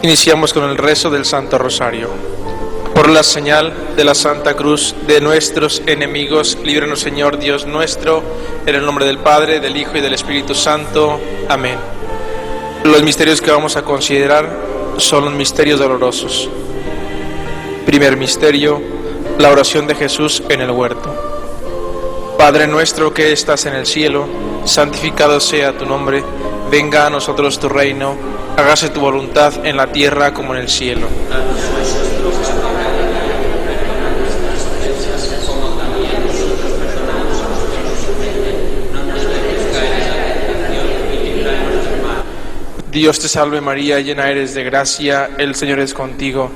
Iniciamos con el rezo del Santo Rosario. Por la señal de la Santa Cruz de nuestros enemigos, líbranos Señor Dios nuestro, en el nombre del Padre, del Hijo y del Espíritu Santo. Amén. Los misterios que vamos a considerar son los misterios dolorosos. Primer misterio, la oración de Jesús en el huerto. Padre nuestro que estás en el cielo, santificado sea tu nombre, venga a nosotros tu reino, hágase tu voluntad en la tierra como en el cielo. Dios te salve María, llena eres de gracia, el Señor es contigo.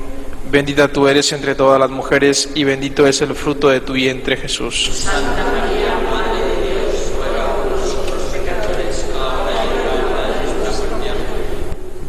Bendita tú eres entre todas las mujeres y bendito es el fruto de tu vientre Jesús. Santa María, Madre de Dios, ruega por nosotros pecadores, ahora y en la hora de nuestra muerte.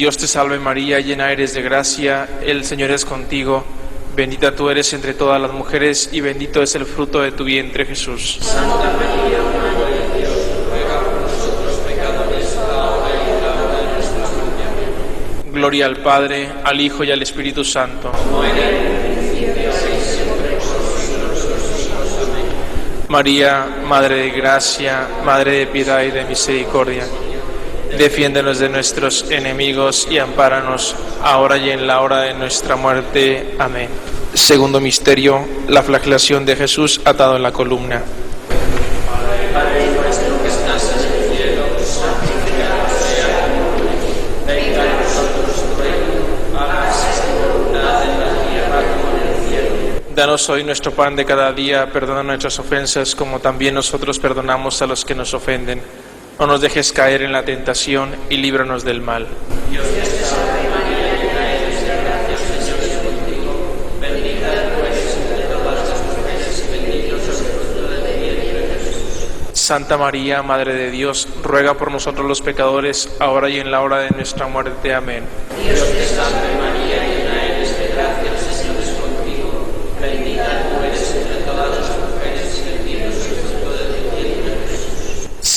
Dios te salve María, llena eres de gracia, el Señor es contigo. Bendita tú eres entre todas las mujeres y bendito es el fruto de tu vientre Jesús. Santa María, Madre de Dios, ruega por nosotros pecadores, ahora y en la hora de nuestra muerte. Gloria al Padre, al Hijo y al Espíritu Santo. María, Madre de Gracia, Madre de Piedad y de Misericordia, defiéndenos de nuestros enemigos y ampáranos ahora y en la hora de nuestra muerte. Amén. Segundo misterio, la flagelación de Jesús atado en la columna. Danos hoy nuestro pan de cada día, perdona nuestras ofensas como también nosotros perdonamos a los que nos ofenden. No nos dejes caer en la tentación y líbranos del mal. Santa María, Madre de Dios, ruega por nosotros los pecadores, ahora y en la hora de nuestra muerte. Amén. Dios te salve María, llena eres de gracia, el Señor es contigo. Bendita tú eres entre todas las mujeres y bendito es el fruto de tu vientre Jesús.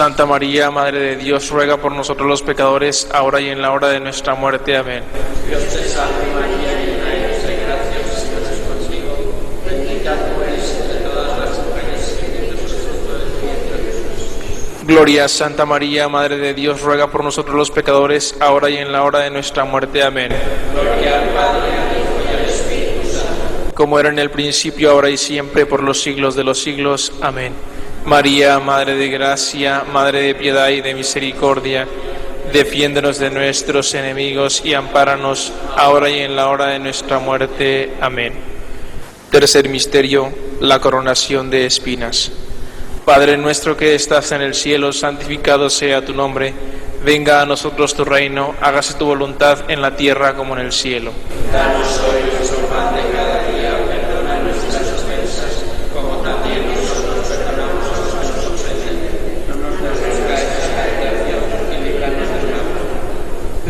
Santa María, Madre de Dios, ruega por nosotros los pecadores, ahora y en la hora de nuestra muerte. Amén. Dios te salve María, llena eres de gracia, el Señor es contigo. Bendita tú eres entre todas las mujeres y bendito es el fruto de tu vientre Jesús. Gloria a Santa María, Madre de Dios, ruega por nosotros los pecadores, ahora y en la hora de nuestra muerte. Amén. Gloria al Padre, al Hijo y al Espíritu Santo. como era en el principio, ahora y siempre, por los siglos de los siglos. Amén. María, Madre de Gracia, Madre de Piedad y de Misericordia, defiéndonos de nuestros enemigos y ampáranos ahora y en la hora de nuestra muerte. Amén. Tercer misterio, la coronación de espinas. Padre nuestro que estás en el cielo, santificado sea tu nombre. Venga a nosotros tu reino, hágase tu voluntad en la tierra como en el cielo. Danos hoy nuestro pan de cada día, perdona nuestras ofensas, como también nosotros perdonamos a los que nos ofenden. No nos dejes caer en la tentación y líbranos del mal.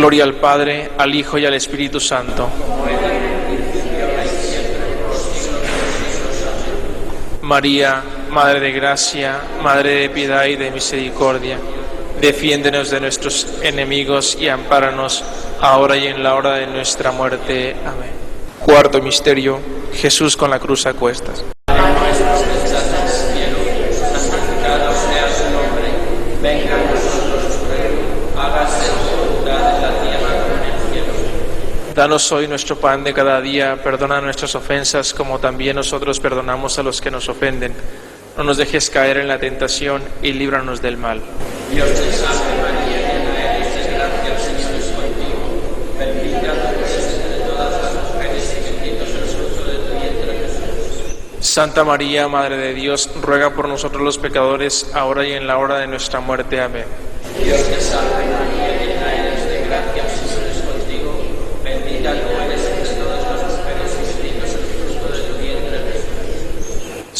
Gloria al Padre, al Hijo y al Espíritu Santo. María, Madre de Gracia, Madre de Piedad y de Misericordia, defiéndenos de nuestros enemigos y ampáranos ahora y en la hora de nuestra muerte. Amén. Cuarto misterio, Jesús con la cruz a cuestas. Padre nuestro que estás en el cielo, santificado sea su nombre. Venga a nosotros tu reino. Hágase tu voluntad en la tierra como en el cielo. Danos hoy nuestro pan de cada día, perdona nuestras ofensas como también nosotros perdonamos a los que nos ofenden. No nos dejes caer en la tentación y líbranos del mal. Dios te salve María, llena eres de gracia, el Señor es contigo. Bendita tú eres entre todas las mujeres y bendito es el fruto de tu vientre Jesús. Santa María, Madre de Dios, ruega por nosotros los pecadores, ahora y en la hora de nuestra muerte. Amén. Dios te salve María, llena eres de gracia, el Señor es contigo. Bendita tú eres entre todas las mujeres y bendito es el fruto de tu vientre Jesús.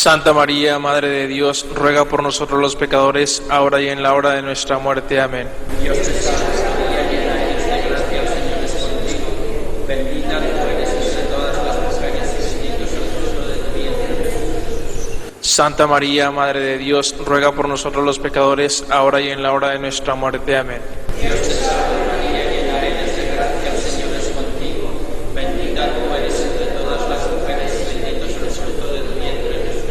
Santa María, Madre de Dios, ruega por nosotros los pecadores, ahora y en la hora de nuestra muerte. Amén. Dios te salve María, llena eres de gracia, el Señor es contigo. Bendita tú eres entre todas las mujeres y bendito es el fruto de tu vientre. Santa María, Madre de Dios, ruega por nosotros los pecadores, ahora y en la hora de nuestra muerte. Amén. Dios te salve María, llena eres de gracia, el Señor es contigo. Bendita tú eres entre todas las mujeres y bendito es el fruto de tu vientre Jesús.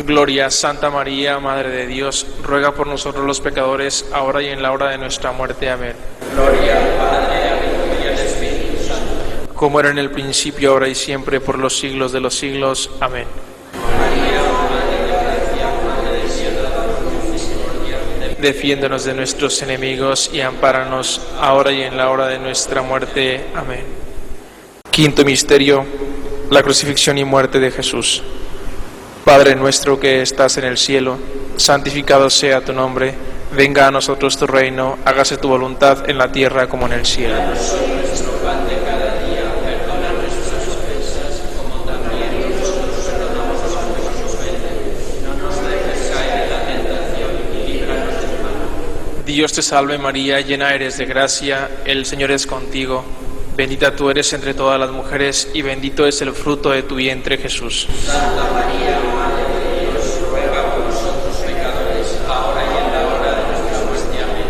Gloria, Santa María, Madre de Dios, ruega por nosotros los pecadores, ahora y en la hora de nuestra muerte. Amén. Gloria al Padre, al Hijo y al Espíritu Santo. Como era en el principio, ahora y siempre, por los siglos de los siglos. Amén. María, Madre de gracia, Madre de piedad, de misericordia, de Defiéndonos de nuestros enemigos y ampáranos ahora y en la hora de nuestra muerte. Amén. Quinto misterio, la crucifixión y muerte de Jesús. Padre nuestro que estás en el cielo, santificado sea tu nombre, venga a nosotros tu reino, hágase tu voluntad en la tierra como en el cielo. De. No nos dejes caer en la tentación y líbranos del mal. Dios te salve María, llena eres de gracia, el Señor es contigo. Bendita tú eres entre todas las mujeres y bendito es el fruto de tu vientre Jesús. Santa María, Madre de Dios, ruega por nosotros pecadores, ahora y en la hora de nuestra muerte. Amén.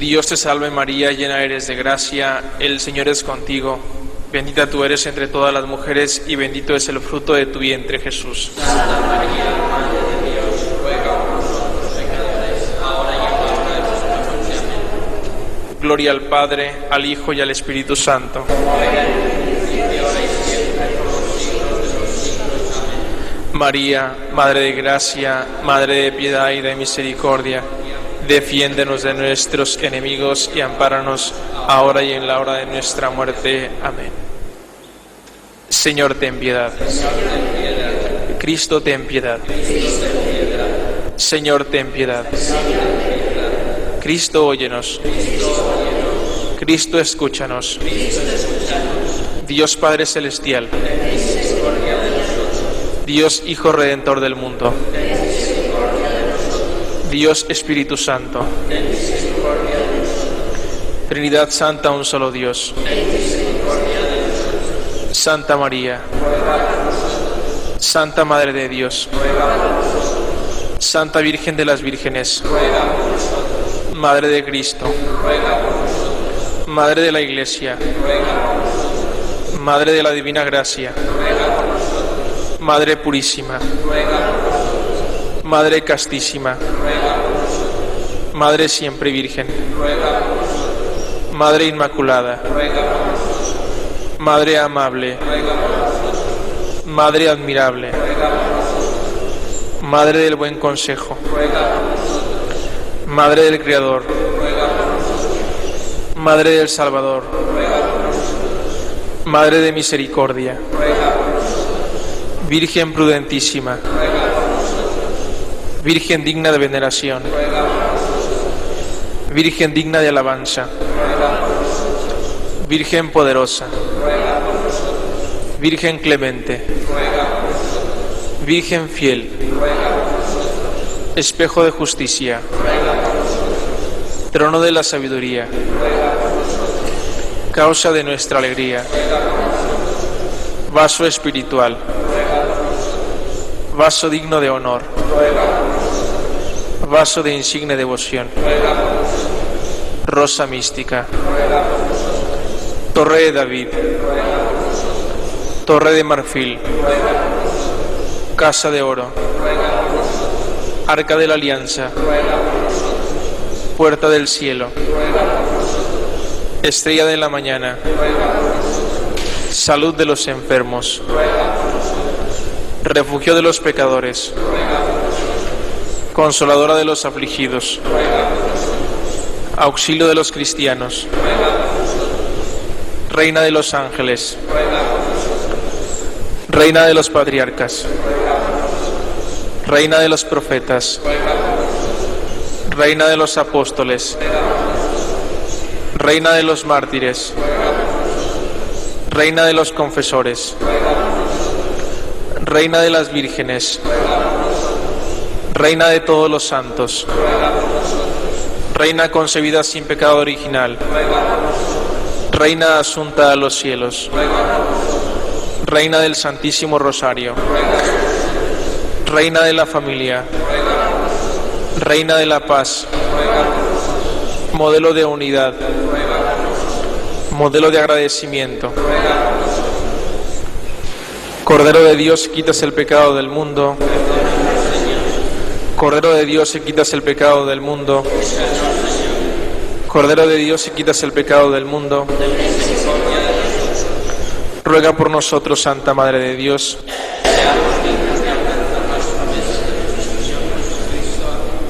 Dios te salve María, llena eres de gracia, el Señor es contigo. Bendita tú eres entre todas las mujeres y bendito es el fruto de tu vientre Jesús. Santa María, Madre de Dios, ruega por nosotros pecadores, ahora y en la hora de nuestra muerte. Amén. Gloria al Padre, al Hijo y al Espíritu Santo. María, Madre de gracia, Madre de piedad y de misericordia, defiéndenos de nuestros enemigos y ampáranos ahora y en la hora de nuestra muerte. Amén. Señor, ten piedad. Cristo, ten piedad. Señor, ten piedad. Cristo, óyenos. Cristo, escúchanos. Dios Padre Celestial. Dios Hijo Redentor del mundo. Dios Espíritu Santo. Trinidad Santa, un solo Dios. Santa María. Santa Madre de Dios. Santa Virgen de las Vírgenes. Madre de Cristo. Madre de la Iglesia. Madre de la Divina Gracia. Madre Purísima. Madre Castísima. Madre Siempre Virgen. Madre Inmaculada. Madre Amable. Madre Admirable. Madre del Buen Consejo. Madre del Creador. Madre del Salvador. Madre de Misericordia. Virgen prudentísima. Virgen digna de veneración. Virgen digna de alabanza. Virgen poderosa. Virgen clemente. Virgen fiel. Espejo de justicia. Trono de la sabiduría. Causa de nuestra alegría. Vaso espiritual. Vaso digno de honor. Vaso de insigne devoción. Rosa mística. Torre de David. Torre de marfil. Casa de oro. Arca de la alianza. Puerta del cielo. Estrella de la mañana. Salud de los enfermos. Refugio de los pecadores. Consoladora de los afligidos. Auxilio de los cristianos. Reina de los ángeles. Reina de los patriarcas. Reina de los profetas. Reina de los apóstoles. Reina de los mártires. Reina de los confesores. Reina de las vírgenes, Reina de todos los santos, Reina concebida sin pecado original, Reina asunta a los cielos, Reina del Santísimo Rosario, Reina de la familia, Reina de la paz, modelo de unidad, modelo de agradecimiento. Cordero de Dios, quitas el pecado del mundo. Cordero de Dios, quitas el pecado del mundo. Cordero de Dios, quitas el pecado del mundo. Ruega por nosotros, Santa Madre de Dios.